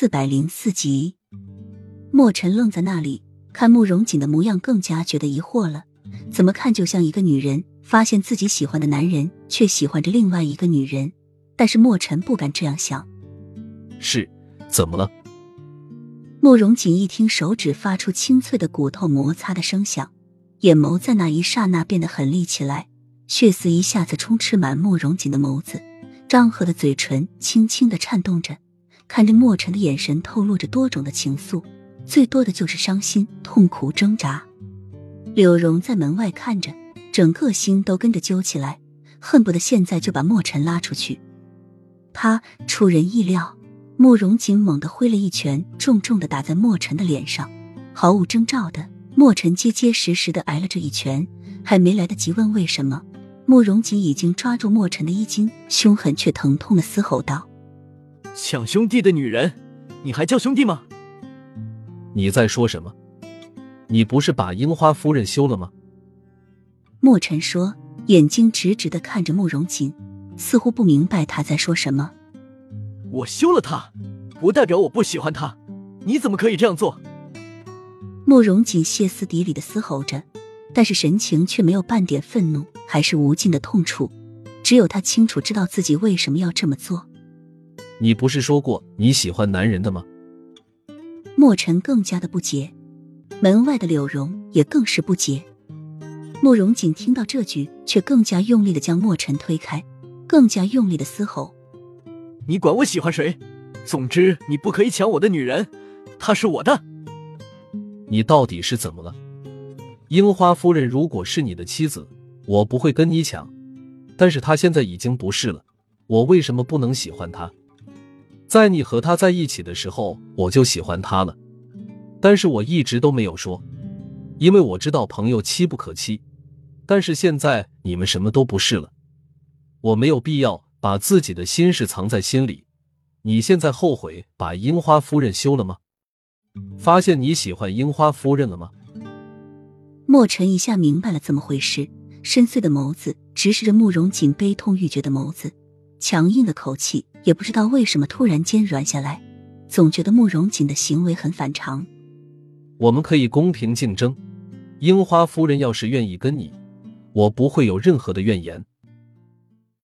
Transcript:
四百零四集，莫尘愣在那里，看慕容锦的模样，更加觉得疑惑了。怎么看就像一个女人发现自己喜欢的男人却喜欢着另外一个女人，但是莫尘不敢这样想。是，怎么了？慕容锦一听，手指发出清脆的骨头摩擦的声响，眼眸在那一刹那变得狠厉起来，血丝一下子充斥满慕容锦的眸子，张合的嘴唇轻轻的颤动着。看着莫尘的眼神，透露着多种的情愫，最多的就是伤心、痛苦、挣扎。柳荣在门外看着，整个心都跟着揪起来，恨不得现在就把莫尘拉出去。啪！出人意料，慕容锦猛地挥了一拳，重重的打在莫尘的脸上。毫无征兆的，莫尘结结实实的挨了这一拳，还没来得及问为什么，慕容锦已经抓住莫尘的衣襟，凶狠却疼痛的嘶吼道。抢兄弟的女人，你还叫兄弟吗？你在说什么？你不是把樱花夫人休了吗？莫尘说，眼睛直直的看着慕容锦，似乎不明白他在说什么。我休了她，不代表我不喜欢她。你怎么可以这样做？慕容锦歇斯底里的嘶吼着，但是神情却没有半点愤怒，还是无尽的痛楚。只有他清楚知道自己为什么要这么做。你不是说过你喜欢男人的吗？莫尘更加的不解，门外的柳荣也更是不解。慕容锦听到这句，却更加用力的将墨尘推开，更加用力的嘶吼：“你管我喜欢谁？总之你不可以抢我的女人，她是我的。”你到底是怎么了？樱花夫人如果是你的妻子，我不会跟你抢，但是她现在已经不是了，我为什么不能喜欢她？在你和他在一起的时候，我就喜欢他了，但是我一直都没有说，因为我知道朋友妻不可欺。但是现在你们什么都不是了，我没有必要把自己的心事藏在心里。你现在后悔把樱花夫人休了吗？发现你喜欢樱花夫人了吗？莫尘一下明白了怎么回事，深邃的眸子直视着慕容锦悲痛欲绝的眸子。强硬的口气，也不知道为什么突然间软下来，总觉得慕容锦的行为很反常。我们可以公平竞争，樱花夫人要是愿意跟你，我不会有任何的怨言。